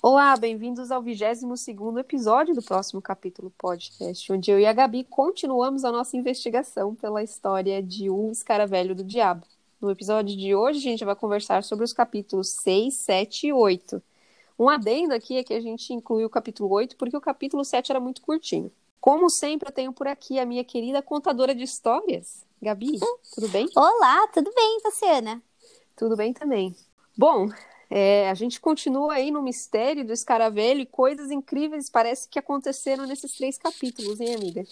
Olá, bem-vindos ao 22º episódio do próximo capítulo podcast, onde eu e a Gabi continuamos a nossa investigação pela história de O Escaravelho do Diabo. No episódio de hoje, a gente vai conversar sobre os capítulos 6, 7 e 8. Um adendo aqui é que a gente inclui o capítulo 8 porque o capítulo 7 era muito curtinho. Como sempre, eu tenho por aqui a minha querida contadora de histórias, Gabi. Tudo bem? Olá, tudo bem, você, Ana? Tudo bem também. Bom, é, a gente continua aí no mistério do escaravelho e coisas incríveis parece que aconteceram nesses três capítulos, hein, amiga?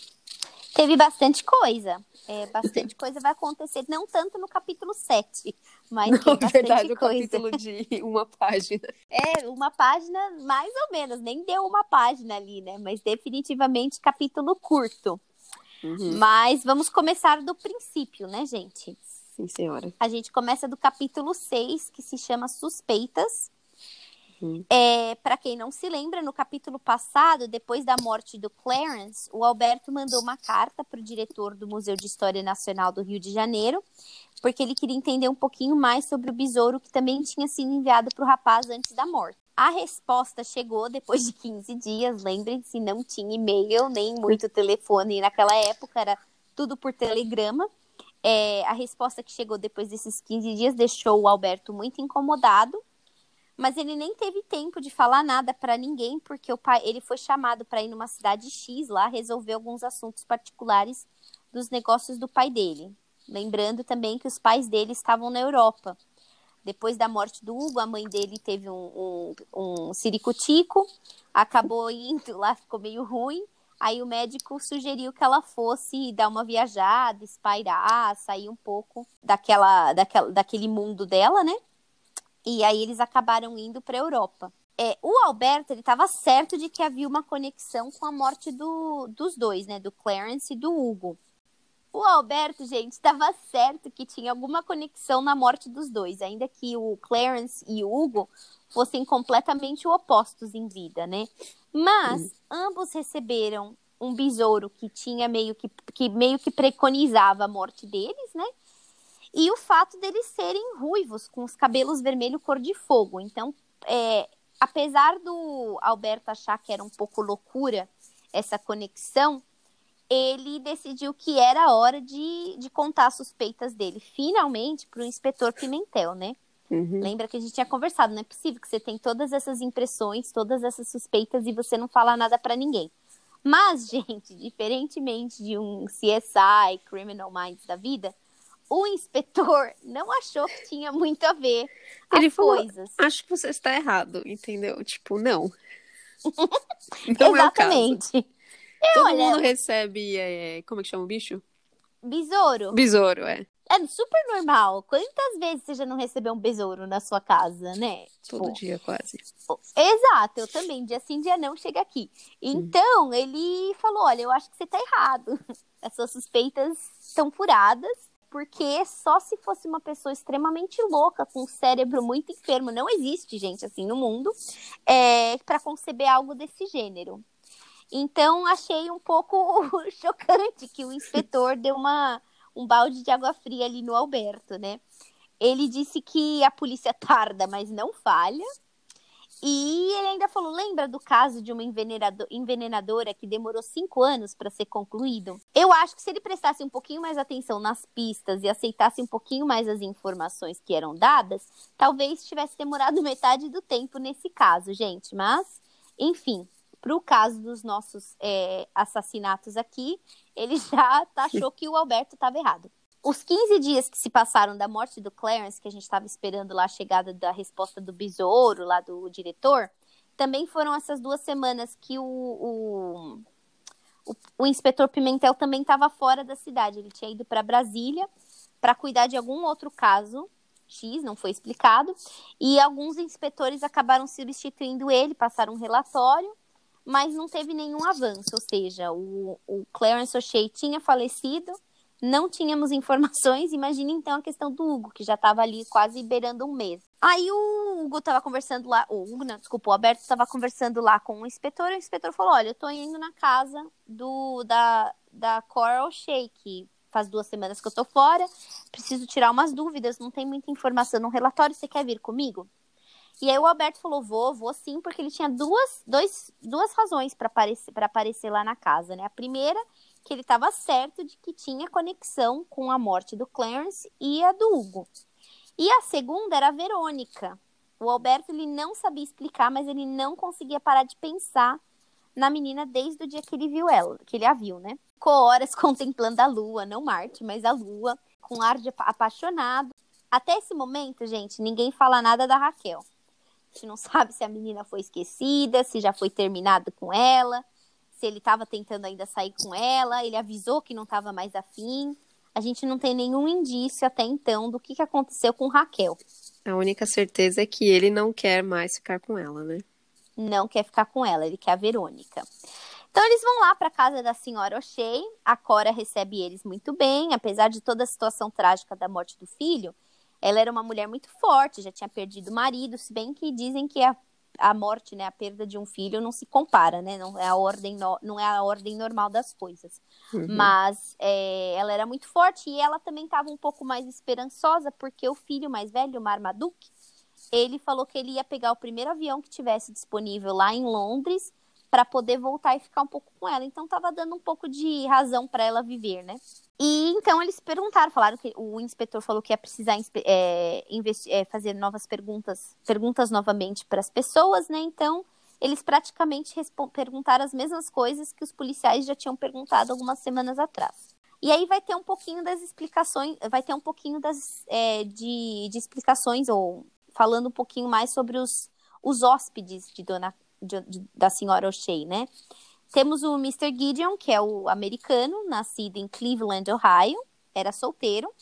Teve bastante coisa. É, bastante coisa vai acontecer, não tanto no capítulo 7, mas Não, tem bastante verdade, o coisa. capítulo de uma página. É, uma página mais ou menos, nem deu uma página ali, né? Mas definitivamente capítulo curto. Uhum. Mas vamos começar do princípio, né, gente? Sim, senhora. A gente começa do capítulo 6, que se chama Suspeitas. Uhum. É, para quem não se lembra, no capítulo passado, depois da morte do Clarence, o Alberto mandou uma carta para o diretor do Museu de História Nacional do Rio de Janeiro, porque ele queria entender um pouquinho mais sobre o besouro que também tinha sido enviado para o rapaz antes da morte. A resposta chegou depois de 15 dias, lembrem-se, não tinha e-mail nem muito telefone naquela época, era tudo por telegrama. É, a resposta que chegou depois desses 15 dias deixou o Alberto muito incomodado, mas ele nem teve tempo de falar nada para ninguém, porque o pai, ele foi chamado para ir numa cidade X lá resolver alguns assuntos particulares dos negócios do pai dele. Lembrando também que os pais dele estavam na Europa. Depois da morte do Hugo, a mãe dele teve um, um, um ciricutico, acabou indo lá, ficou meio ruim. Aí o médico sugeriu que ela fosse dar uma viajada, espairar, sair um pouco daquela, daquela, daquele mundo dela, né? E aí eles acabaram indo para a Europa. É, o Alberto ele estava certo de que havia uma conexão com a morte do, dos dois, né? Do Clarence e do Hugo. O Alberto, gente, estava certo que tinha alguma conexão na morte dos dois, ainda que o Clarence e o Hugo fossem completamente opostos em vida, né? Mas ambos receberam um besouro que tinha meio que, que meio que preconizava a morte deles, né? E o fato deles serem ruivos, com os cabelos vermelho cor de fogo. Então, é, apesar do Alberto achar que era um pouco loucura essa conexão, ele decidiu que era hora de, de contar as suspeitas dele, finalmente, para o inspetor Pimentel, né? Uhum. Lembra que a gente tinha conversado, não é possível que você tem todas essas impressões, todas essas suspeitas e você não fala nada para ninguém. Mas, gente, diferentemente de um CSI, Criminal Minds da vida, o inspetor não achou que tinha muito a ver as Ele falou, coisas. Acho que você está errado, entendeu? Tipo, não. Não é o caso. Exatamente. Todo olha- mundo recebe, é, como é que chama o bicho? Besouro. Besouro, é. É super normal. Quantas vezes você já não recebeu um besouro na sua casa, né? Todo Tipo, dia, quase. Exato, eu também, dia sim, dia não, chega aqui. Então, ele falou: olha, eu acho que você tá errado. As suas suspeitas estão furadas, porque só se fosse uma pessoa extremamente louca, com o cérebro muito enfermo, não existe gente assim no mundo, é, para conceber algo desse gênero. Então, achei um pouco chocante que o inspetor deu uma, um balde de água fria ali no Alberto, né? Ele disse que a polícia tarda, mas não falha. E ele ainda falou: lembra do caso de uma envenenado- envenenadora que demorou cinco anos para ser concluído? Eu acho que se ele prestasse um pouquinho mais atenção nas pistas e aceitasse um pouquinho mais as informações que eram dadas, talvez tivesse demorado metade do tempo nesse caso, gente. Mas, enfim, para o caso dos nossos é, assassinatos aqui, ele já achou que o Alberto estava errado. Os 15 dias que se passaram da morte do Clarence, que a gente estava esperando lá a chegada da resposta do besouro, lá do diretor, também foram essas duas semanas que o, o, o, o inspetor Pimentel também estava fora da cidade. Ele tinha ido para Brasília para cuidar de algum outro caso X, não foi explicado, e alguns inspetores acabaram substituindo ele, passaram um relatório, mas não teve nenhum avanço, ou seja, o, o Clarence O'Shea tinha falecido, não tínhamos informações, imagine então a questão do Hugo, que já estava ali quase beirando um mês. Aí o Hugo estava conversando lá, o Hugo, não, desculpa, o Alberto estava conversando lá com o inspetor, e o inspetor falou, olha, eu tô indo na casa do, da, da Coral O'Shea, que faz duas semanas que eu tô fora, preciso tirar umas dúvidas, não tem muita informação no relatório, você quer vir comigo? E aí o Alberto falou: vou, vou sim, porque ele tinha duas, dois, duas razões para aparecer, aparecer lá na casa, né? A primeira, que ele estava certo de que tinha conexão com a morte do Clarence e a do Hugo. E a segunda era a Verônica. O Alberto ele não sabia explicar, mas ele não conseguia parar de pensar na menina desde o dia que ele viu ela, que ele a viu, né? Ficou horas contemplando a lua, não Marte, mas a lua, com ar de apaixonado. Até esse momento, gente, ninguém fala nada da Raquel. Gente não sabe se a menina foi esquecida, se já foi terminado com ela, se ele estava tentando ainda sair com ela, ele avisou que não estava mais afim. A gente não tem nenhum indício até então do que, que aconteceu com Raquel. A única certeza é que ele não quer mais ficar com ela, né? não quer ficar com ela, ele quer a Verônica. Então eles vão lá para casa da senhora O'Shea. A Cora recebe eles muito bem, apesar de toda a situação trágica da morte do filho. Ela era uma mulher muito forte, já tinha perdido o marido, se bem que dizem que a, a morte, né, a perda de um filho não se compara, né? Não é a ordem, no, não é a ordem normal das coisas. Uhum. Mas é, ela era muito forte e ela também estava um pouco mais esperançosa porque o filho mais velho, Marmaduke, ele falou que ele ia pegar o primeiro avião que tivesse disponível lá em Londres para poder voltar e ficar um pouco com ela. Então tava dando um pouco de razão para ela viver, né? E então eles perguntaram, falaram que o inspetor falou que ia precisar é, é, fazer novas perguntas, perguntas novamente para as pessoas, né? Então eles praticamente perguntaram as mesmas coisas que os policiais já tinham perguntado algumas semanas atrás. E aí vai ter um pouquinho das explicações, vai ter um pouquinho das, é, de, de explicações ou falando um pouquinho mais sobre os, os hóspedes de dona, de, de, da senhora O'Shea, né? Temos o Mr. Gideon, que é o americano, nascido em Cleveland, Ohio, era solteiro,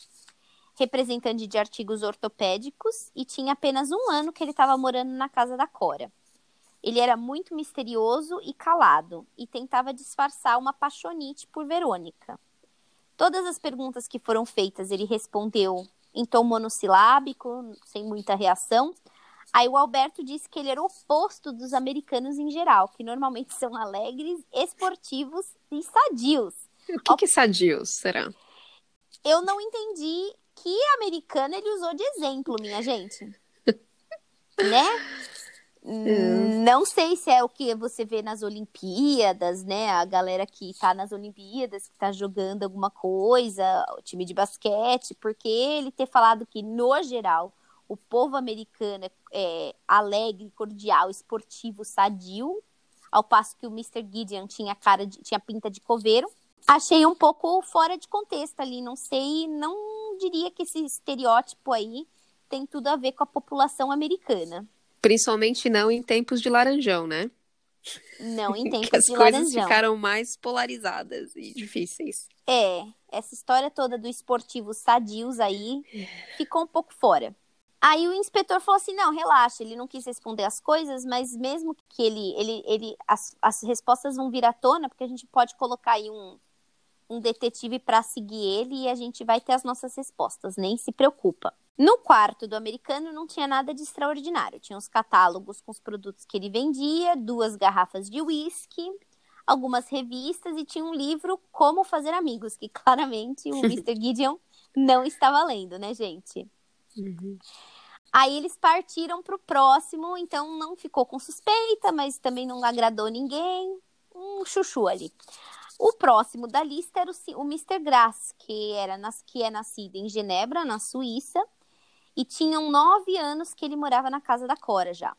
representante de artigos ortopédicos e tinha apenas um ano que ele estava morando na casa da Cora. Ele era muito misterioso e calado e tentava disfarçar uma paixonite por Verônica. Todas as perguntas que foram feitas ele respondeu em tom monossilábico, sem muita reação. Aí o Alberto disse que ele era o oposto dos americanos em geral, que normalmente são alegres, esportivos e sadios. O que, que é sadios, será? Eu não entendi que americano ele usou de exemplo, minha gente. né? Hum. Não sei se é o que você vê nas Olimpíadas, né? A galera que tá nas Olimpíadas, que tá jogando alguma coisa, o time de basquete, porque ele ter falado que, no geral, o povo americano é alegre, cordial, esportivo, sadio, ao passo que o Mr. Gideon tinha cara de, tinha pinta de coveiro. Achei um pouco fora de contexto ali, não sei, não diria que esse estereótipo aí tem tudo a ver com a população americana. Principalmente não em tempos de laranjão, né? Não em tempos as de coisas laranjão. ficaram mais polarizadas e difíceis. É, essa história toda do esportivo sadios aí ficou um pouco fora. Aí o inspetor falou assim: não, relaxa, ele não quis responder as coisas, mas mesmo que ele. ele, ele as, as respostas vão vir à tona, porque a gente pode colocar aí um, um detetive para seguir ele e a gente vai ter as nossas respostas, nem se preocupa. No quarto do americano não tinha nada de extraordinário. Tinha os catálogos com os produtos que ele vendia, duas garrafas de uísque, algumas revistas e tinha um livro Como Fazer Amigos, que claramente o Mr. Gideon não estava lendo, né, gente? Uhum. Aí eles partiram para o próximo, então não ficou com suspeita, mas também não agradou ninguém. Um chuchu ali. O próximo da lista era o, o Mr. Grass, que, era nas, que é nascido em Genebra, na Suíça, e tinham nove anos que ele morava na casa da Cora já.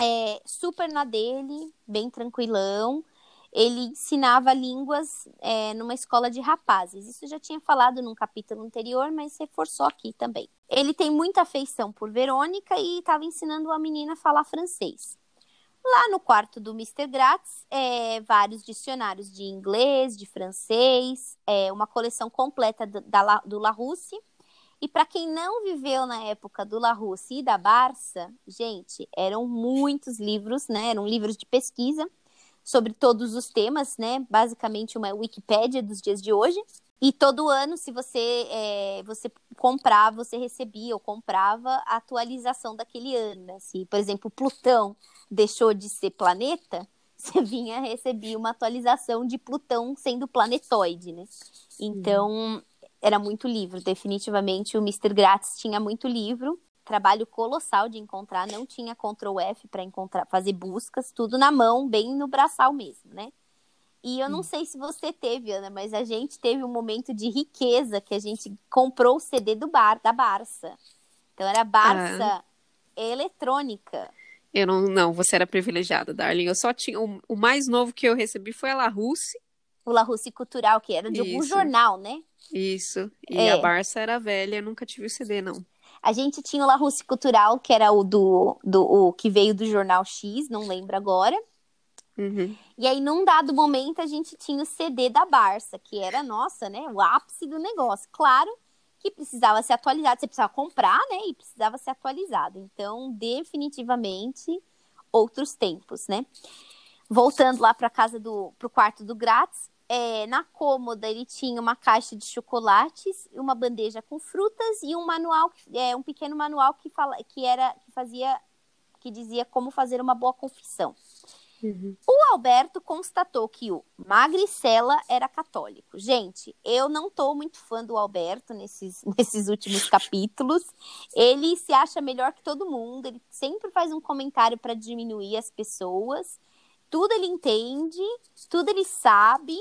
É, super na dele, bem tranquilão. Ele ensinava línguas é, numa escola de rapazes. Isso já tinha falado num capítulo anterior, mas reforçou aqui também. Ele tem muita afeição por Verônica e estava ensinando a menina a falar francês. Lá no quarto do Mr. Gratz, é, vários dicionários de inglês, de francês, é, uma coleção completa do, da, do Larousse e para quem não viveu na época do La Russe e da Barça, gente, eram muitos livros, né? Eram livros de pesquisa sobre todos os temas, né? Basicamente uma Wikipédia dos dias de hoje. E todo ano, se você, é, você comprava, você recebia ou comprava a atualização daquele ano. Né? Se, por exemplo, Plutão deixou de ser planeta, você vinha receber uma atualização de Plutão sendo planetoide, né? Então, era muito livro, definitivamente. O Mr. Gratz tinha muito livro. Trabalho colossal de encontrar, não tinha Ctrl F para encontrar, fazer buscas, tudo na mão, bem no braçal mesmo, né? E eu não sei se você teve, Ana, mas a gente teve um momento de riqueza que a gente comprou o CD do bar, da Barça. Então era Barça ah. eletrônica. Eu não, não, você era privilegiada, Darling. Eu só tinha. O, o mais novo que eu recebi foi a La Russe. O La Russe Cultural, que era de Isso. algum jornal, né? Isso. E é. a Barça era velha, eu nunca tive o CD, não. A gente tinha o La Russe Cultural, que era o do, do o que veio do jornal X, não lembro agora. Uhum. E aí, num dado momento, a gente tinha o CD da Barça, que era, nossa, né, o ápice do negócio. Claro que precisava ser atualizado, você precisava comprar, né, e precisava ser atualizado. Então, definitivamente, outros tempos, né. Voltando lá para casa do, pro quarto do Grátis, é, na cômoda ele tinha uma caixa de chocolates, uma bandeja com frutas e um manual, é, um pequeno manual que fala, que era, que fazia, que dizia como fazer uma boa confissão. Uhum. O Alberto constatou que o Magricela era católico. Gente, eu não tô muito fã do Alberto nesses, nesses últimos capítulos. Ele se acha melhor que todo mundo, ele sempre faz um comentário para diminuir as pessoas. Tudo ele entende, tudo ele sabe.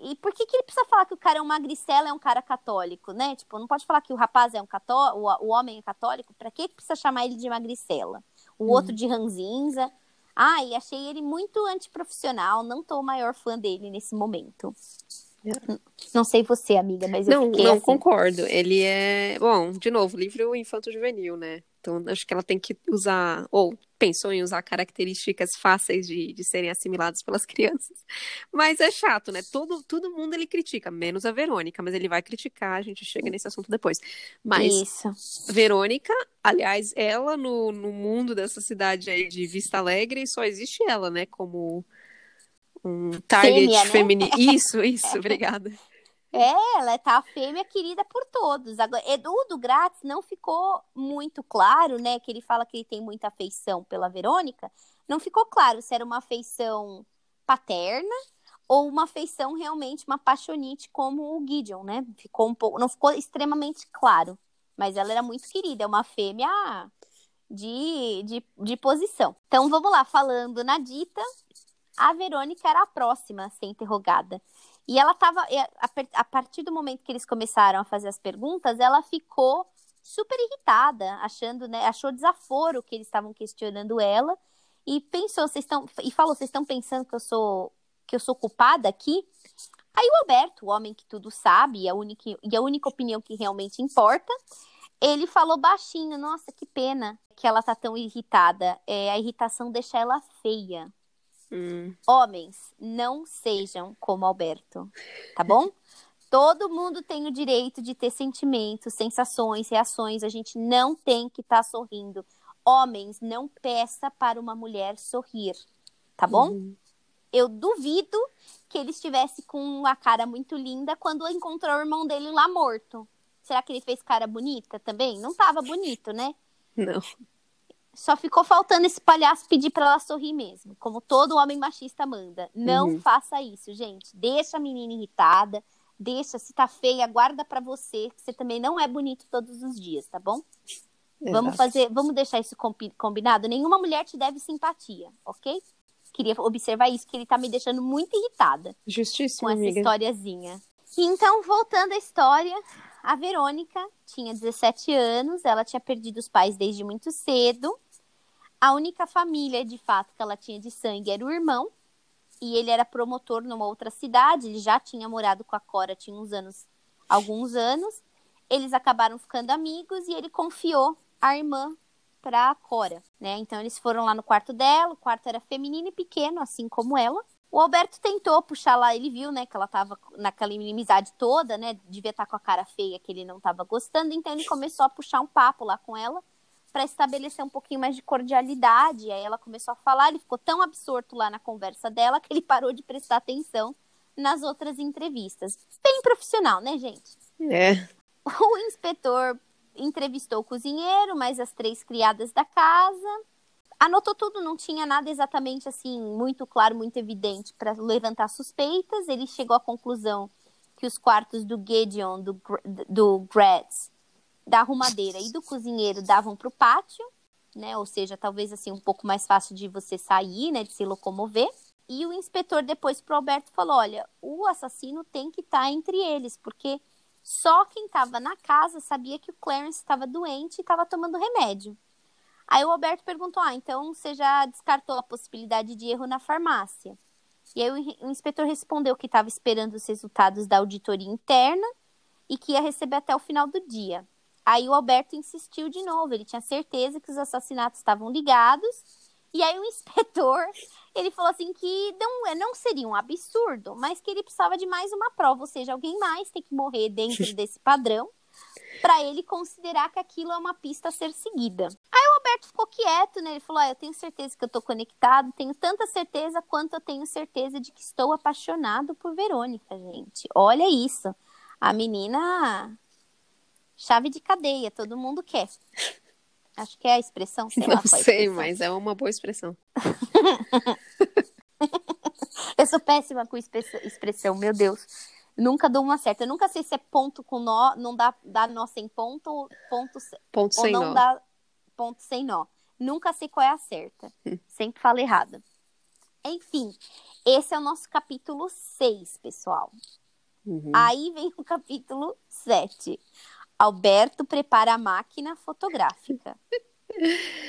E por que, que ele precisa falar que o cara é um magricela, é um cara católico, né? Tipo, não pode falar que o rapaz é um católico, o, homem é católico, para que, que precisa chamar ele de magricela? O uhum. outro de ranzinza. Ah, e achei ele muito antiprofissional, não tô o maior fã dele nesse momento. É. Não sei você, amiga, mas eu não, fiquei não assim. concordo. Ele é, bom, de novo, livro infanto juvenil, né? Então acho que ela tem que usar ou pensou em usar características fáceis de, de serem assimiladas pelas crianças. Mas é chato, né? Todo, todo mundo ele critica, menos a Verônica, mas ele vai criticar, a gente chega nesse assunto depois. Mas Isso. Verônica, aliás, ela no, no mundo dessa cidade aí de Vista Alegre, só existe ela, né? Como um target né? feminino. Isso, isso, obrigada. É, ela tá fêmea querida por todos. Agora, Edu do Grátis não ficou muito claro, né? Que ele fala que ele tem muita afeição pela Verônica. Não ficou claro se era uma afeição paterna ou uma afeição realmente uma paixonite como o Gideon, né? Ficou um pouco, não ficou extremamente claro, mas ela era muito querida, é uma fêmea de, de, de posição. Então vamos lá, falando na dita, a Verônica era a próxima a ser interrogada. E ela estava, a partir do momento que eles começaram a fazer as perguntas, ela ficou super irritada, achando, né, achou desaforo que eles estavam questionando ela e pensou, vocês estão e falou, vocês estão pensando que eu sou que eu sou culpada aqui? Aí o Alberto, o homem que tudo sabe e a única e a única opinião que realmente importa, ele falou baixinho, nossa, que pena que ela tá tão irritada. É, a irritação deixa ela feia. Hum. Homens, não sejam como Alberto, tá bom? Todo mundo tem o direito de ter sentimentos, sensações, reações. A gente não tem que estar tá sorrindo. Homens, não peça para uma mulher sorrir, tá bom? Uhum. Eu duvido que ele estivesse com uma cara muito linda quando encontrou o irmão dele lá morto. Será que ele fez cara bonita também? Não tava bonito, né? Não. Só ficou faltando esse palhaço pedir para ela sorrir mesmo, como todo homem machista manda. Não uhum. faça isso, gente. Deixa a menina irritada, deixa, se tá feia, guarda para você, que você também não é bonito todos os dias, tá bom? Exato. Vamos fazer, vamos deixar isso combinado. Nenhuma mulher te deve simpatia, ok? Queria observar isso, que ele tá me deixando muito irritada. Justíssimo, com essa amiga. historiazinha. Então, voltando à história, a Verônica tinha 17 anos, ela tinha perdido os pais desde muito cedo. A única família, de fato, que ela tinha de sangue era o irmão. E ele era promotor numa outra cidade. Ele já tinha morado com a Cora, tinha uns anos, alguns anos. Eles acabaram ficando amigos e ele confiou a irmã para a Cora, né? Então eles foram lá no quarto dela. O quarto era feminino e pequeno, assim como ela. O Alberto tentou puxar lá, ele viu, né, que ela tava naquela inimizade toda, né? Devia estar tá com a cara feia que ele não tava gostando, então ele começou a puxar um papo lá com ela para estabelecer um pouquinho mais de cordialidade. Aí ela começou a falar, ele ficou tão absorto lá na conversa dela que ele parou de prestar atenção nas outras entrevistas. Bem profissional, né, gente? É. O inspetor entrevistou o cozinheiro, mais as três criadas da casa. Anotou tudo, não tinha nada exatamente assim muito claro, muito evidente para levantar suspeitas. Ele chegou à conclusão que os quartos do Gideon, do, do Gratz, da arrumadeira e do cozinheiro davam para o pátio, né? Ou seja, talvez assim um pouco mais fácil de você sair, né? De se locomover. E o inspetor depois pro Alberto falou: olha, o assassino tem que estar tá entre eles, porque só quem estava na casa sabia que o Clarence estava doente e estava tomando remédio. Aí o Alberto perguntou: ah, então você já descartou a possibilidade de erro na farmácia? E aí o, o inspetor respondeu que estava esperando os resultados da auditoria interna e que ia receber até o final do dia. Aí o Alberto insistiu de novo, ele tinha certeza que os assassinatos estavam ligados. E aí o inspetor, ele falou assim que não, não seria um absurdo, mas que ele precisava de mais uma prova, ou seja, alguém mais tem que morrer dentro desse padrão para ele considerar que aquilo é uma pista a ser seguida. Aí o Alberto ficou quieto, né? Ele falou: ah, "Eu tenho certeza que eu tô conectado, tenho tanta certeza quanto eu tenho certeza de que estou apaixonado por Verônica, gente. Olha isso. A menina chave de cadeia, todo mundo quer. Acho que é a expressão, sei Não lá. sei, mas é uma boa expressão. eu sou péssima com expressão, meu Deus. Nunca dou uma certa. Eu nunca sei se é ponto com nó, não dá, dá nó sem ponto, ponto, ponto ou sem não nó. dá ponto sem nó. Nunca sei qual é a certa. Hum. Sempre falo errado. Enfim, esse é o nosso capítulo 6, pessoal. Uhum. Aí vem o capítulo 7. Alberto prepara a máquina fotográfica.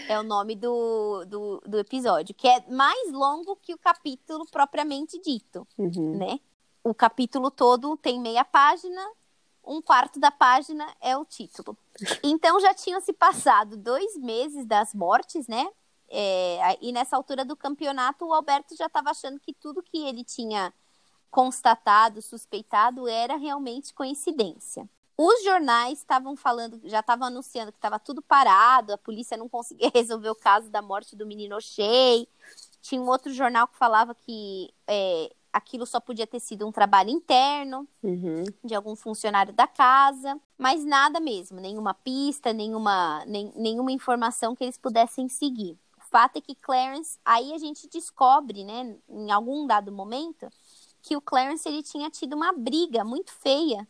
é o nome do, do, do, episódio, que é mais longo que o capítulo propriamente dito, Uhum. né? O capítulo todo tem meia página, um quarto da página é o título. Então já tinham se passado dois meses das mortes, né? É, e nessa altura do campeonato, o Alberto já estava achando que tudo que ele tinha constatado, suspeitado, era realmente coincidência. Os jornais estavam falando, já estavam anunciando que estava tudo parado, a polícia não conseguia resolver o caso da morte do menino Shea. Tinha um outro jornal que falava que é, aquilo só podia ter sido um trabalho interno Uhum. de algum funcionário da casa, mas nada mesmo, nenhuma pista, nenhuma, nem, nenhuma informação que eles pudessem seguir. O fato é que Clarence, aí a gente descobre, né, em algum dado momento, que o Clarence ele tinha tido uma briga muito feia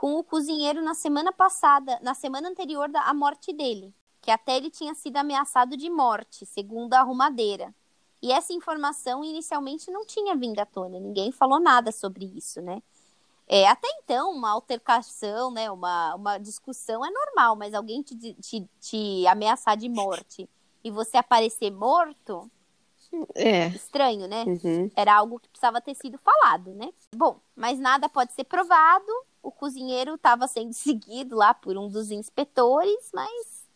com o cozinheiro na semana passada, na semana anterior à morte dele, que até ele tinha sido ameaçado de morte, segundo a arrumadeira. E essa informação inicialmente não tinha vindo à tona, ninguém falou nada sobre isso, né? É, até então, uma altercação, né, uma, uma discussão é normal, mas alguém te, te, te ameaçar de morte e você aparecer morto, É. estranho, né? Uhum. Era algo que precisava ter sido falado, né? Bom, mas nada pode ser provado. O cozinheiro estava sendo seguido lá por um dos inspetores, mas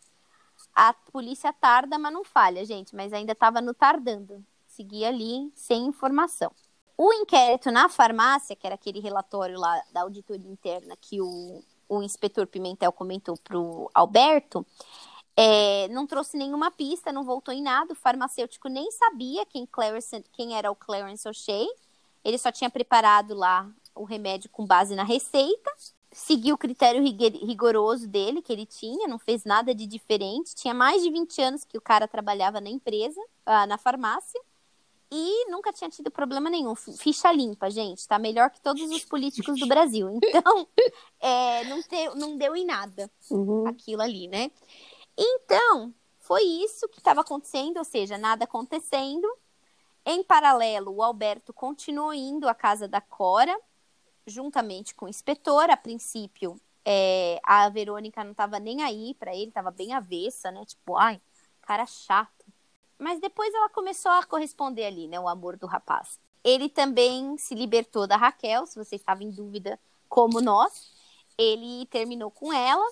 a polícia tarda, mas não falha, gente. Mas ainda estava no tardando. Seguia ali sem informação. O inquérito na farmácia, que era aquele relatório lá da auditoria interna que o, o inspetor Pimentel comentou para o Alberto, é, não trouxe nenhuma pista, não voltou em nada. O farmacêutico nem sabia quem, Clarence, quem era o Clarence O'Shea. Ele só tinha preparado lá o remédio com base na receita. Seguiu o critério rigoroso dele, que ele tinha, não fez nada de diferente. Tinha mais de 20 anos que o cara trabalhava na empresa, ah, na farmácia. E nunca tinha tido problema nenhum. Ficha limpa, gente. Tá melhor que todos os políticos do Brasil. Então, é, não, te, não deu em nada Uhum. aquilo ali, né? Então, foi isso que estava acontecendo, ou seja, nada acontecendo. Em paralelo, o Alberto continuou indo à casa da Cora, juntamente com o inspetor. A princípio, é, a Verônica não estava nem aí para ele, estava bem avessa, né? Tipo, ai, cara chato. Mas depois ela começou a corresponder ali, né? O amor do rapaz. Ele também se libertou da Raquel, se você estava em dúvida, como nós. Ele terminou com ela.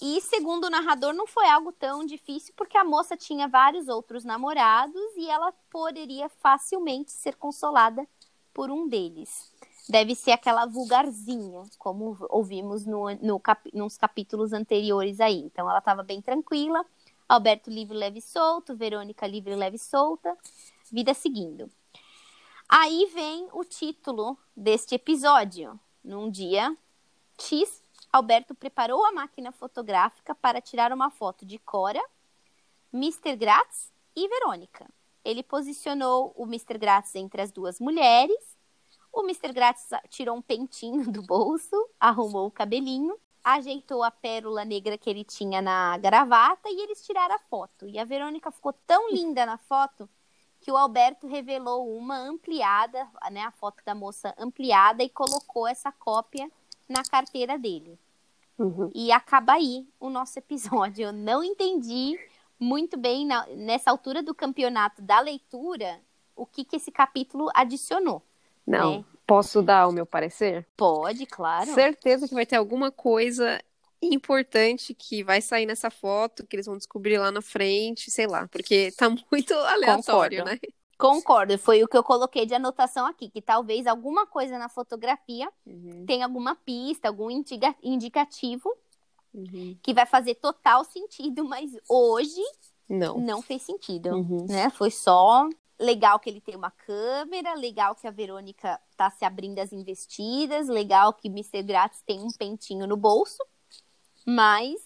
E segundo o narrador, não foi algo tão difícil, porque a moça tinha vários outros namorados e ela poderia facilmente ser consolada por um deles. Deve ser aquela vulgarzinha, como ouvimos no, no cap, nos capítulos anteriores aí. Então ela estava bem tranquila. Alberto livre, leve e solto. Verônica livre, leve e solta. Vida seguindo. Aí vem o título deste episódio. Num dia X, Alberto preparou a máquina fotográfica para tirar uma foto de Cora, Mr. Gratz e Verônica. Ele posicionou o Mr. Gratz entre as duas mulheres. O Mr. Gratz tirou um pentinho do bolso, arrumou o cabelinho ajeitou a pérola negra que ele tinha na gravata e eles tiraram a foto. E a Verônica ficou tão linda na foto que o Alberto revelou uma ampliada, né, a foto da moça ampliada e colocou essa cópia na carteira dele. Uhum. E acaba aí o nosso episódio. Eu não entendi muito bem na- nessa altura do campeonato da leitura o que, que esse capítulo adicionou. Não, É. posso dar o meu parecer? Pode, claro. Certeza que vai ter alguma coisa importante que vai sair nessa foto, que eles vão descobrir lá na frente, sei lá, porque tá muito aleatório, Concordo. né? Concordo, foi o que eu coloquei de anotação aqui, que talvez alguma coisa na fotografia Uhum, tenha alguma pista, algum indicativo uhum. que vai fazer total sentido, mas hoje Não. não fez sentido, Uhum. né? Foi só legal que ele tem uma câmera, legal que a Verônica tá se abrindo as investidas, legal que Mr. Grátis tem um pentinho no bolso, mas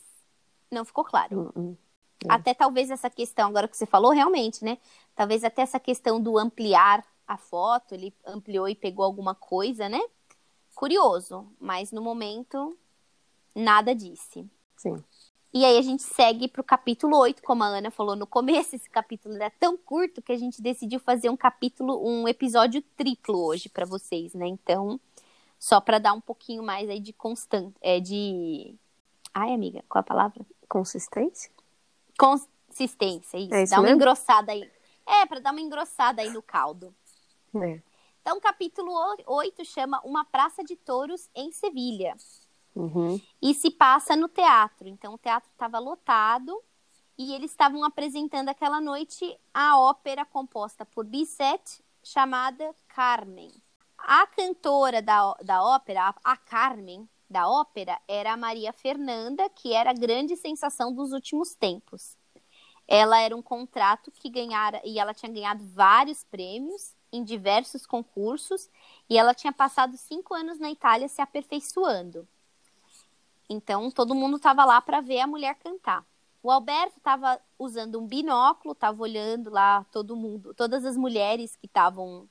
não ficou claro. Uhum. É. Até talvez essa questão, agora que você falou, realmente, né? Talvez até essa questão do ampliar a foto, ele ampliou e pegou alguma coisa, né? Curioso, mas no momento nada disse. Sim. E aí a gente segue pro capítulo 8, como a Ana falou no começo, esse capítulo era tão curto que a gente decidiu fazer um capítulo, um episódio triplo hoje pra vocês, né? Então, só pra dar um pouquinho mais aí de constante, é de Ai, amiga, qual a palavra? Consistência? Consistência, isso. É isso Dá uma engrossada aí. É, pra dar uma engrossada aí no caldo. É. Então, capítulo 8 chama Uma Praça de Touros em Sevilha. Uhum. E se passa no teatro. Então, o teatro estava lotado e eles estavam apresentando aquela noite a ópera composta por Bizet, chamada Carmen. A cantora da, da ópera, a, a Carmen da ópera, era a Maria Fernanda, que era a grande sensação dos últimos tempos. Ela era um contrato que ganhara, e ela tinha ganhado vários prêmios em diversos concursos, e ela tinha passado cinco anos na Itália se aperfeiçoando. Então, todo mundo estava lá para ver a mulher cantar. O Alberto estava usando um binóculo, estava olhando lá todo mundo, todas as mulheres que estavam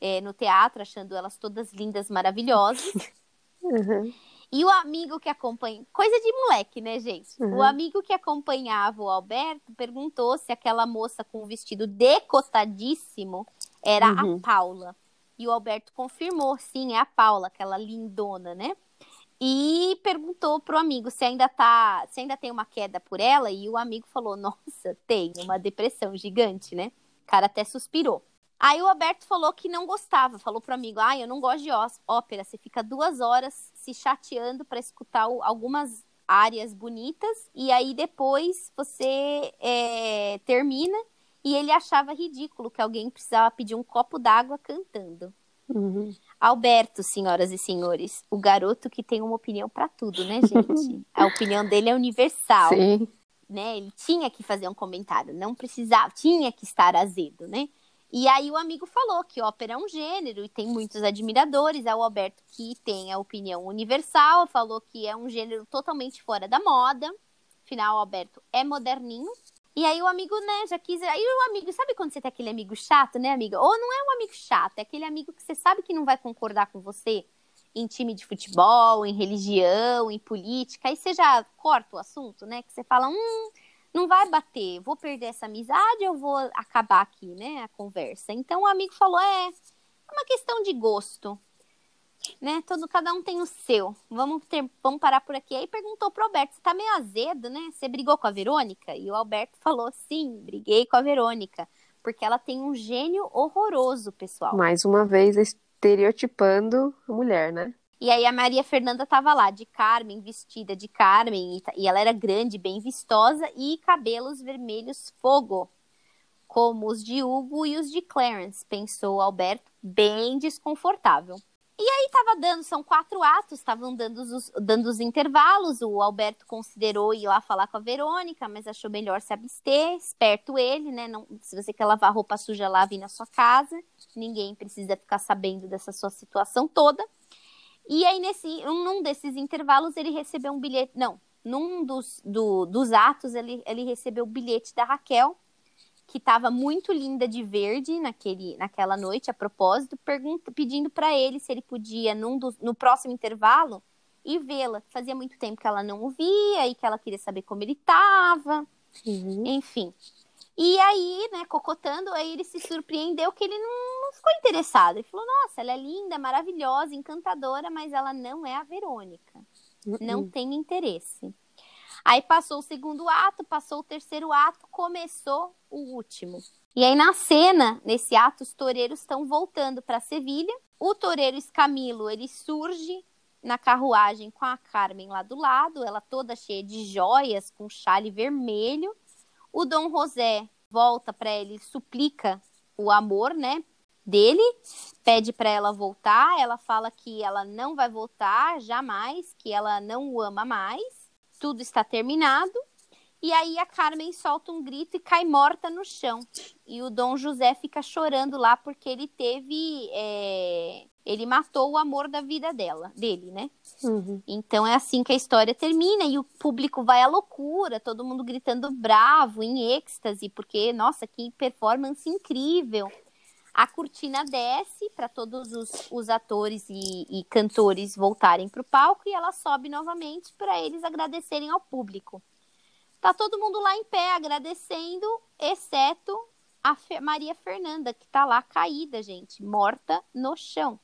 é, no teatro, achando elas todas lindas, maravilhosas. Uhum. E o amigo que acompanha. Coisa de moleque, né, gente? Uhum. O amigo que acompanhava o Alberto perguntou se aquela moça com o vestido decotadíssimo era Uhum. a Paula. E o Alberto confirmou, sim, é a Paula, aquela lindona, né? E perguntou pro amigo se ainda tá, se ainda tem uma queda por ela, e o amigo falou: "Nossa, tem uma depressão gigante, né?" O cara até suspirou. Aí o Alberto falou que não gostava, falou pro amigo: "Ah, eu não gosto de ópera, você fica duas horas se chateando para escutar algumas áreas bonitas e aí depois você é, termina." E ele achava ridículo que alguém precisava pedir um copo d'água cantando. Uhum. Alberto, senhoras e senhores, o garoto que tem uma opinião pra tudo, né, gente? A opinião dele é universal, Sim. né? Ele tinha que fazer um comentário, não precisava, tinha que estar azedo, né? E aí o amigo falou que ópera é um gênero e tem muitos admiradores. É o Alberto que tem a opinião universal, falou que é um gênero totalmente fora da moda. Afinal, o Alberto é moderninho. E aí o amigo, né, já quis. Aí o amigo, sabe quando você tem aquele amigo chato, né, amiga? Ou não é um amigo chato, é aquele amigo que você sabe que não vai concordar com você em time de futebol, em religião, em política. Aí você já corta o assunto, né? Que você fala, hum, não vai bater, vou perder essa amizade, eu vou acabar aqui, né, a conversa. Então o amigo falou, é, é uma questão de gosto. Né? Todo, cada um tem o seu. Vamos, ter, vamos parar por aqui. Aí perguntou pro Alberto: você tá meio azedo, né? Você brigou com a Verônica? E o Alberto falou: sim, briguei com a Verônica. Porque ela tem um gênio horroroso, pessoal. Mais uma vez estereotipando a mulher, né? E aí a Maria Fernanda tava lá, de Carmen, vestida de Carmen, e, e ela era grande, bem vistosa, e cabelos vermelhos fogo, como os de Hugo e os de Clarence, pensou Alberto, bem desconfortável. E aí tava dando, são quatro atos, estavam dando os, dando os intervalos, o Alberto considerou ir lá falar com a Verônica, mas achou melhor se abster, esperto ele, né, não, se você quer lavar roupa suja lá, vem na sua casa, ninguém precisa ficar sabendo dessa sua situação toda. E aí, nesse, um, num desses intervalos, ele recebeu um bilhete. Não, num dos, do- dos atos, ele, ele recebeu o bilhete da Raquel, que estava muito linda de verde naquele, naquela noite, a propósito, pergunta, pedindo para ele se ele podia, dos- no próximo intervalo, e vê-la. Fazia muito tempo que ela não o via e que ela queria saber como ele estava. Uhum. Enfim. E aí, né, cocotando, aí ele se surpreendeu que ele não, não ficou interessado. Ele falou: Nossa, ela é linda, maravilhosa, encantadora, mas ela não é a Verônica. Não Uhum. tem interesse. Aí passou o segundo ato, passou o terceiro ato, começou o último. E aí na cena, nesse ato, os toureiros estão voltando para Sevilha. O toureiro Escamilo, ele surge na carruagem com a Carmen lá do lado, ela toda cheia de joias, com chale vermelho. O Dom José volta para ele, suplica o amor, né, dele, pede para ela voltar, ela fala que ela não vai voltar jamais, que ela não o ama mais. Tudo está terminado. E aí a Carmen solta um grito e cai morta no chão. E o Dom José fica chorando lá porque ele teve. é, Ele matou o amor da vida dela, dele, né? Uhum. Então é assim que a história termina e o público vai à loucura, todo mundo gritando bravo, em êxtase, porque, nossa, que performance incrível. A cortina desce para todos os, os atores e, e cantores voltarem para o palco e ela sobe novamente para eles agradecerem ao público. Tá todo mundo lá em pé agradecendo, exceto a Fe- Maria Fernanda, que tá lá caída, gente, morta no chão,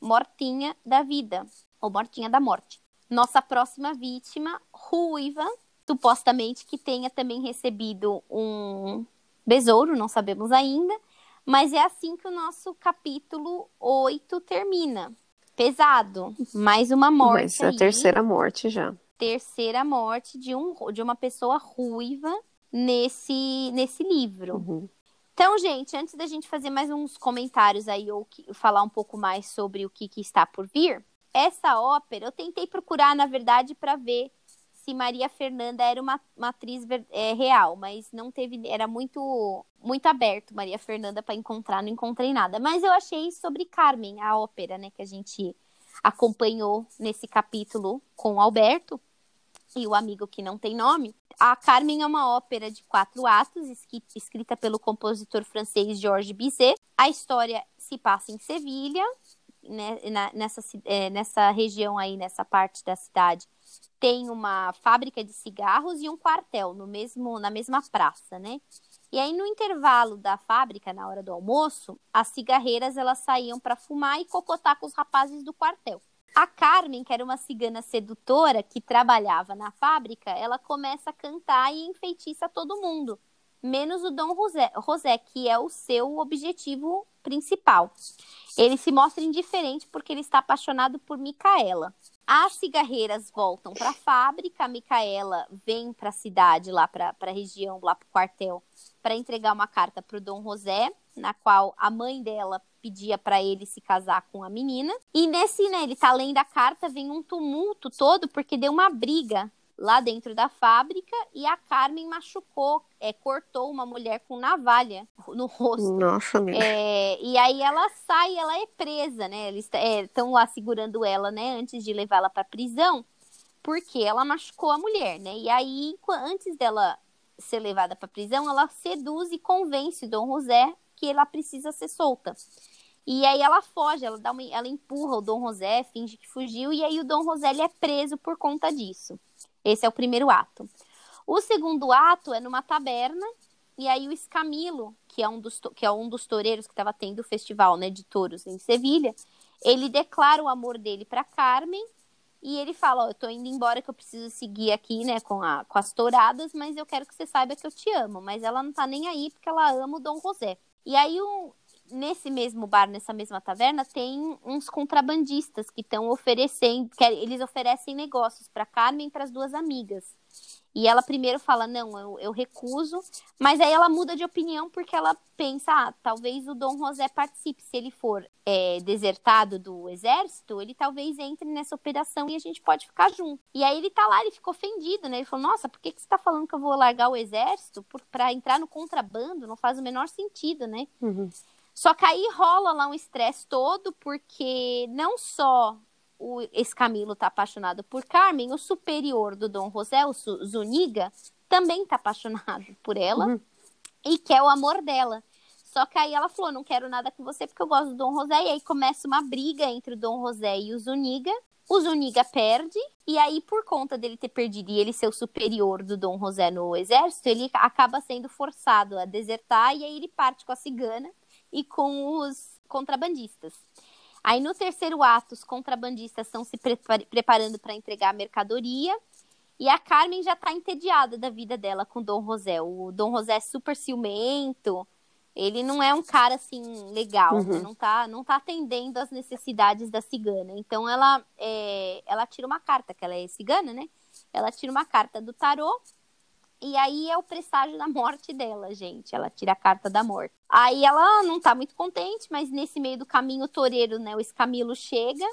mortinha da vida, ou mortinha da morte. Nossa próxima vítima, ruiva, supostamente que tenha também recebido um besouro, não sabemos ainda, mas é assim que o nosso capítulo 8 termina. Pesado, mais uma morte. Mas é a aí terceira morte já. terceira morte de, um, de uma pessoa ruiva nesse, nesse livro. Uhum. Então, gente, antes da gente fazer mais uns comentários aí ou que- falar um pouco mais sobre o que, que está por vir, essa ópera eu tentei procurar, na verdade, para ver se Maria Fernanda era uma, uma atriz é, real, mas não teve, era muito muito aberto Maria Fernanda para encontrar, não encontrei nada. Mas eu achei sobre Carmen, a ópera, né, que a gente acompanhou nesse capítulo com Alberto e o amigo que não tem nome. A Carmen é uma ópera de quatro atos, escrita pelo compositor francês Georges Bizet. A história se passa em Sevilha, né, nessa, é, nessa região aí, nessa parte da cidade, tem uma fábrica de cigarros e um quartel no mesmo, na mesma praça, né? E aí, no intervalo da fábrica, na hora do almoço, as cigarreiras elas saíam para fumar e cocotar com os rapazes do quartel. A Carmen, que era uma cigana sedutora que trabalhava na fábrica, ela começa a cantar e enfeitiça todo mundo, menos o Dom José, José, que é o seu objetivo principal. Ele se mostra indiferente porque ele está apaixonado por Micaela. As cigarreiras voltam para a fábrica, a Micaela vem para a cidade, lá para a região, lá para o quartel, para entregar uma carta para o Dom José, na qual a mãe dela pedia para ele se casar com a menina. E nesse, né, ele tá lendo a carta, vem um tumulto todo, porque deu uma briga lá dentro da fábrica e a Carmen machucou, é, cortou uma mulher com navalha no rosto. Nossa, amiga. É, e aí ela sai, ela é presa, né? Eles estão lá segurando ela, né? Antes de levá-la para prisão, porque ela machucou a mulher, né? E aí, antes dela ser levada para prisão, ela seduz e convence o Dom José que ela precisa ser solta. E aí ela foge, ela dá uma, ela empurra o Dom José, finge que fugiu, e aí o Dom José ele é preso por conta disso. Esse é o primeiro ato. O segundo ato é numa taberna, e aí o Escamilo, que é um dos, que é um dos toureiros que estava tendo o festival né, de touros em Sevilha, ele declara o amor dele para Carmen e ele fala, ó, eu tô indo embora que eu preciso seguir aqui, né, com, a, com as touradas, mas eu quero que você saiba que eu te amo. Mas ela não tá nem aí porque ela ama o Dom José. E aí, o, nesse mesmo bar, nessa mesma taverna, tem uns contrabandistas que estão oferecendo, que eles oferecem negócios para Carmen e para as duas amigas. E ela primeiro fala, não, eu, eu recuso, mas aí ela muda de opinião porque ela pensa, ah, talvez o Dom José participe. Se ele for é, desertado do exército, ele talvez entre nessa operação e a gente pode ficar junto. E aí ele tá lá, ele ficou ofendido, né? Ele falou, nossa, por que, que você tá falando que eu vou largar o exército por, pra entrar no contrabando? Não faz o menor sentido, né? Uhum. Só que aí rola lá um estresse todo, porque não só o, esse Camilo tá apaixonado por Carmen, o superior do Dom José, o Zuniga, também tá apaixonado por ela Uhum. e quer o amor dela. Só que aí ela falou, não quero nada com você porque eu gosto do Dom José. E aí começa uma briga entre o Dom José e o Zuniga. o Zuniga perde, e aí, por conta dele ter perdido e ele ser o superior do Dom José no exército, ele acaba sendo forçado a desertar, e aí ele parte com a cigana e com os contrabandistas. Aí, no terceiro ato, os contrabandistas estão se preparando para entregar a mercadoria, e a Carmen já tá entediada da vida dela com o Dom José. O Dom José é super ciumento, ele não é um cara assim legal, né? uhum. né? não tá não tá atendendo às necessidades da cigana. Então ela é, ela tira uma carta, que ela é cigana, né? Ela tira uma carta do tarô e aí é o presságio da morte dela, gente. Ela tira a carta da morte. Aí ela não tá muito contente, mas nesse meio do caminho o toureiro, né, o escamilo chega.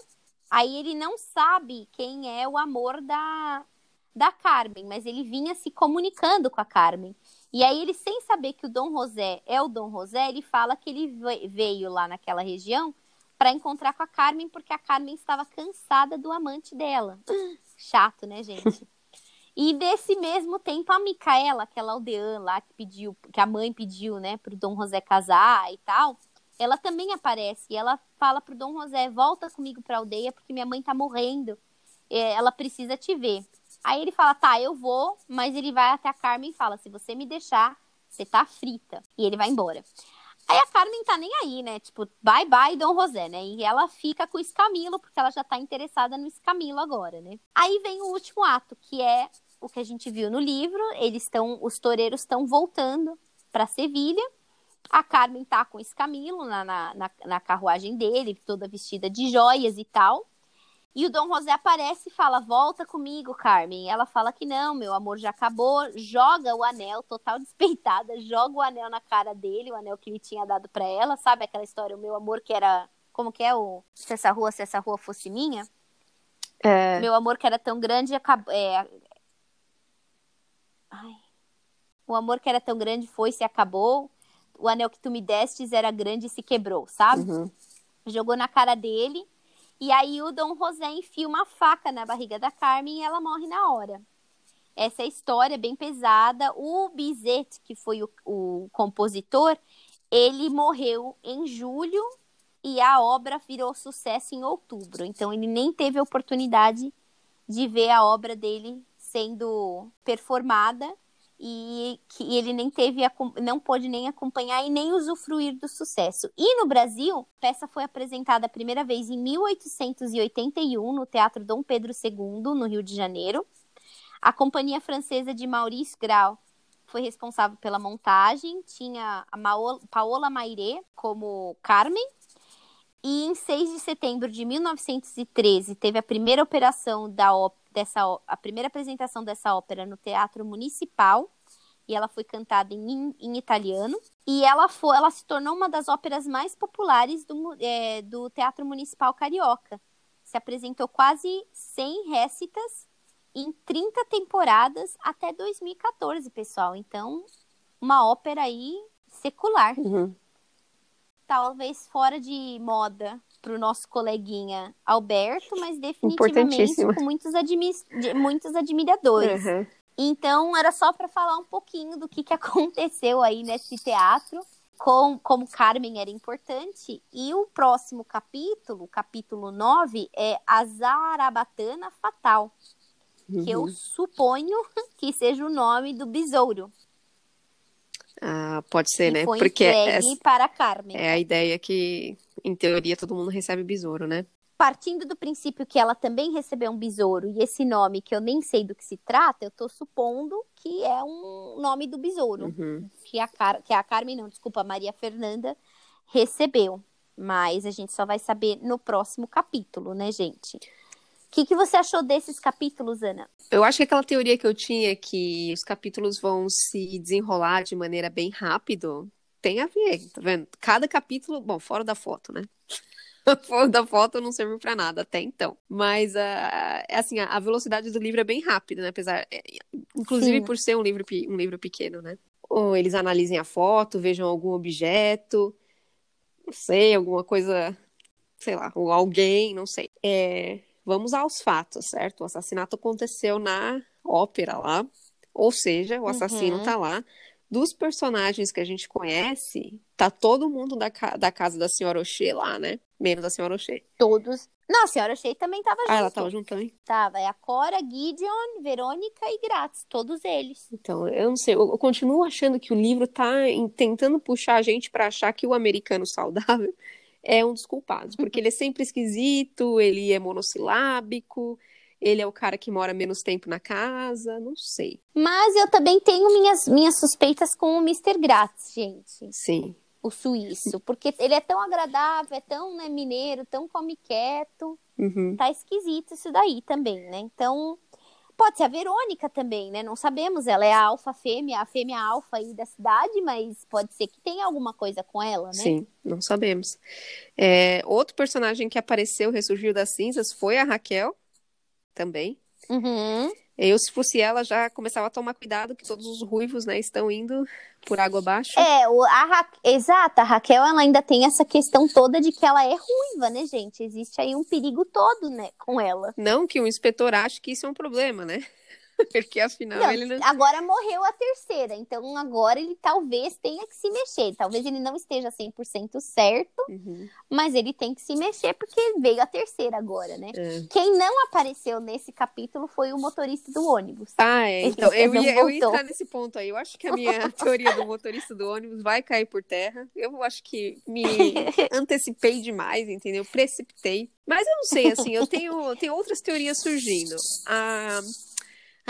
Aí ele não sabe quem é o amor da da Carmen, mas ele vinha se comunicando com a Carmen. E aí ele, sem saber que o Dom José é o Dom José, ele fala que ele veio lá naquela região para encontrar com a Carmen, porque a Carmen estava cansada do amante dela. Chato, né, gente? E desse mesmo tempo, a Micaela, aquela aldeã lá que pediu, que a mãe pediu, né, pro Dom José casar e tal, ela também aparece e ela fala pro Dom José: volta comigo pra aldeia porque minha mãe tá morrendo. É, ela precisa te ver. Aí ele fala, tá, eu vou, mas ele vai até a Carmen e fala, se você me deixar, você tá frita. E ele vai embora. Aí a Carmen tá nem aí, né? Tipo, bye bye, Dom José, né? E ela fica com o Escamilo, porque ela já tá interessada no Escamilo agora, né? Aí vem o último ato, que é o que a gente viu no livro. Eles estão, os toureiros estão voltando para Sevilha. A Carmen tá com o Escamilo na, na, na, na carruagem dele, toda vestida de joias e tal. E o Dom José aparece e fala: Volta comigo, Carmen. Ela fala que não, meu amor já acabou. Joga o anel, total despeitada, joga o anel na cara dele, o anel que ele tinha dado para ela. Sabe aquela história, o meu amor que era. Como que é o. Se essa rua, se essa rua fosse minha? É... Meu amor que era tão grande acabou. É... Ai. O amor que era tão grande foi se acabou. O anel que tu me destes era grande e se quebrou, sabe? Uhum. Jogou na cara dele. E aí o Dom José enfia uma faca na barriga da Carmen e ela morre na hora. Essa é a história bem pesada. O Bizet, que foi o, o compositor, ele morreu em julho e a obra virou sucesso em outubro. Então ele nem teve a oportunidade de ver a obra dele sendo performada e que ele nem teve, não pôde nem acompanhar e nem usufruir do sucesso. E no Brasil, a peça foi apresentada a primeira vez em 1881 no Teatro Dom Pedro II, no Rio de Janeiro. A companhia francesa de Maurice Grau foi responsável pela montagem, tinha a Paola Maire como Carmen, e em 6 de setembro de 1913 teve a primeira operação da ópera dessa a primeira apresentação dessa ópera no Teatro Municipal e ela foi cantada em, em italiano e ela foi ela se tornou uma das óperas mais populares do, é, do Teatro Municipal Carioca. Se apresentou quase 100 récitas em 30 temporadas até 2014 pessoal. Então uma ópera aí secular. Uhum. talvez fora de moda para o nosso coleguinha Alberto, mas definitivamente com muitos, admi muitos admiradores. Uhum. Então, era só para falar um pouquinho do que, que aconteceu aí nesse teatro, com, como Carmen era importante. E o próximo capítulo, capítulo 9, é a Zarabatana Fatal, uhum. que eu uhum. suponho que seja o nome do besouro. Ah, pode ser, né? Porque é, para Carmen. É a ideia que em teoria, todo mundo recebe besouro, né? Partindo do princípio que ela também recebeu um besouro e esse nome que eu nem sei do que se trata, eu tô supondo que é um nome do besouro. Uhum. Que, a Car que a Carmen, não, desculpa, a Maria Fernanda recebeu. Mas a gente só vai saber no próximo capítulo, né, gente? O que, que você achou desses capítulos, Ana? Eu acho que aquela teoria que eu tinha que os capítulos vão se desenrolar de maneira bem rápido tem a ver, tá vendo? Cada capítulo, bom, fora da foto, né? fora da foto não serviu para nada até então. Mas, uh, assim, a, velocidade do livro é bem rápida, né? Apesar, é, inclusive Sim. por ser um livro, um livro pequeno, né? Ou eles analisem a foto, vejam algum objeto, não sei, alguma coisa, sei lá, ou alguém, não sei. É, vamos aos fatos, certo? O assassinato aconteceu na ópera lá, ou seja, o assassino uhum. tá lá dos personagens que a gente conhece, tá todo mundo da, da casa da senhora Oxê lá, né? Menos a senhora O'Shea. Todos. Não, a senhora O'Shea também tava junto. Ah, ela tava junto também? Tava. É a Cora, Gideon, Verônica e Gratz. Todos eles. Então, eu não sei. Eu, eu continuo achando que o livro tá em- tentando puxar a gente pra achar que o americano saudável é um dos culpados. Porque ele é sempre esquisito, ele é monossilábico, ele é o cara que mora menos tempo na casa. Não sei. Mas eu também tenho minhas, minhas suspeitas com o Mr. Gratz, gente. Sim. O suíço. Porque ele é tão agradável, é tão né, mineiro, tão come quieto. Uhum. Tá esquisito isso daí também, né? Então, pode ser a Verônica também, né? Não sabemos. Ela é a alfa fêmea, a fêmea alfa aí da cidade, mas pode ser que tenha alguma coisa com ela, né? Sim, não sabemos. É, outro personagem que apareceu, ressurgiu das cinzas, foi a Raquel, também. Uhum. Eu, se fosse ela, já começava a tomar cuidado que todos os ruivos, né, estão indo por água abaixo. É, o, a Ra... exato, a Raquel ela ainda tem essa questão toda de que ela é ruiva, né, gente? Existe aí um perigo todo, né, com ela. Não que o inspetor ache que isso é um problema, né? Porque afinal Não, ele não. Agora morreu a terceira, então agora ele talvez tenha que se mexer. Talvez ele não esteja 100% certo, Uhum. mas ele tem que se mexer porque veio a terceira agora, né? É. Quem não apareceu nesse capítulo foi o motorista do ônibus. Ah, é. Então, eu ia, eu ia entrar nesse ponto aí. Eu acho que a minha teoria do motorista do ônibus vai cair por terra. Eu acho que me antecipei demais, entendeu? Precipitei. Mas eu não sei, assim, eu tenho, tenho outras teorias surgindo. A,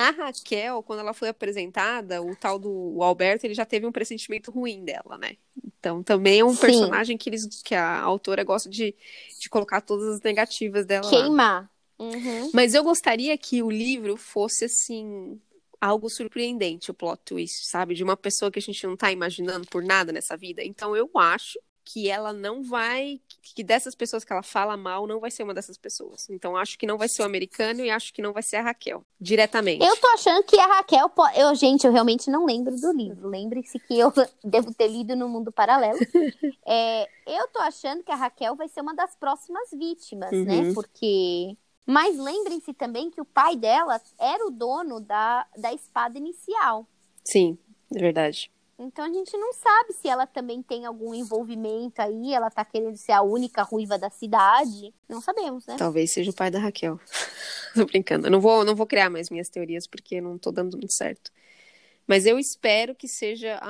a Raquel, quando ela foi apresentada, o tal do o Alberto, ele já teve um pressentimento ruim dela, né? Então, também é um Sim. personagem que, eles, que a autora gosta de, de colocar todas as negativas dela. Queimar. Uhum. Mas eu gostaria que o livro fosse assim algo surpreendente, o plot twist, sabe? De uma pessoa que a gente não tá imaginando por nada nessa vida. Então eu acho que ela não vai, que dessas pessoas que ela fala mal, não vai ser uma dessas pessoas. Então acho que não vai ser o americano e acho que não vai ser a Raquel, diretamente. Eu tô achando que a Raquel. po- Eu, gente, eu realmente não lembro do livro. Lembre-se que eu devo ter lido no mundo paralelo. É, eu tô achando que a Raquel vai ser uma das próximas vítimas, Uhum. né? Porque. Mas lembrem-se também que o pai dela era o dono da, da espada inicial. Sim, é verdade. Então a gente não sabe se ela também tem algum envolvimento aí, ela tá querendo ser a única ruiva da cidade. Não sabemos, né? Talvez seja o pai da Raquel. tô brincando. Eu não vou, não vou criar mais minhas teorias porque não tô dando muito certo. Mas eu espero que seja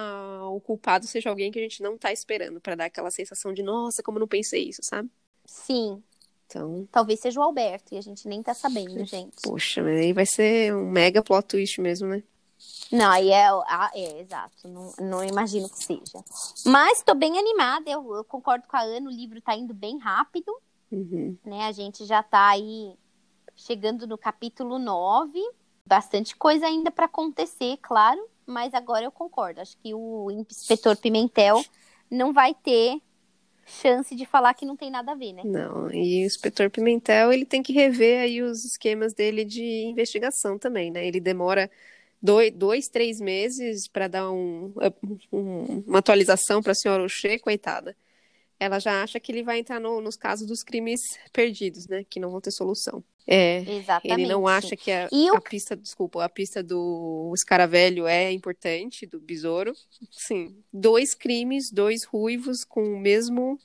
o culpado seja alguém que a gente não tá esperando pra dar aquela sensação de nossa, como eu não pensei isso, sabe? Sim, Então, talvez seja o Alberto e a gente nem tá sabendo, gente. poxa, mas aí vai ser um mega plot twist mesmo, né? Não, aí é, ah, é exato, não, não imagino que seja. Mas tô bem animada, eu, eu concordo com a Ana, o livro tá indo bem rápido, Uhum. né? A gente já tá aí chegando no capítulo 9, bastante coisa ainda para acontecer, claro, mas agora eu concordo. Acho que o inspetor Pimentel não vai ter chance de falar que não tem nada a ver, né? Não, e o inspetor Pimentel, ele tem que rever aí os esquemas dele de investigação também, né? Ele demora dois, dois três meses para dar um, um- uma atualização para a senhora Oxê, coitada. Ela já acha que ele vai entrar no- nos casos dos crimes perdidos, né? Que não vão ter solução. É, Exatamente. ele não acha que a, a pista, desculpa, a pista do escaravelho é importante, do besouro. Sim, dois crimes, dois ruivos com o mesmo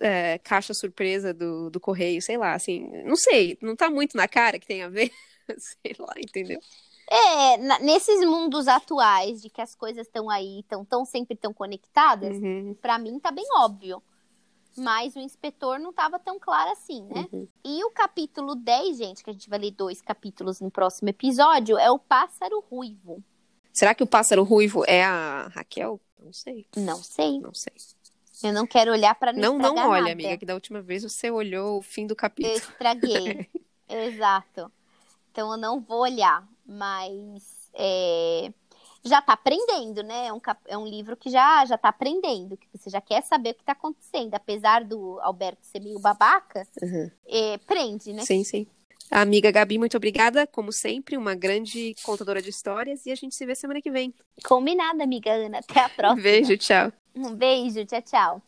é, caixa surpresa do, do correio, sei lá, assim, não sei, não tá muito na cara que tem a ver, sei lá, entendeu? É, nesses mundos atuais de que as coisas estão aí, estão tão sempre tão conectadas, Uhum, Pra mim tá bem óbvio. Mas o inspetor não tava tão claro assim, né? uhum. E o capítulo 10, gente, que a gente vai ler dois capítulos no próximo episódio, é o pássaro ruivo. Será que o pássaro ruivo é a Raquel? Não sei, Não sei. não sei. Eu não quero olhar pra não Não, não olha, nada. amiga, que da última vez você olhou o fim do Eu capítulo. estraguei. Exato. Então eu não vou olhar. Mas é, já tá aprendendo, né? É um, é um livro que já, já tá aprendendo, que você já quer saber o que tá acontecendo. Apesar do Alberto ser meio babaca, Uhum. é, prende, né? Sim, sim. A amiga Gabi, muito obrigada, como sempre, uma grande contadora de histórias, e a gente se vê semana que vem. Combinado, amiga Ana. Até a próxima. Beijo, tchau. Um beijo, tchau, tchau.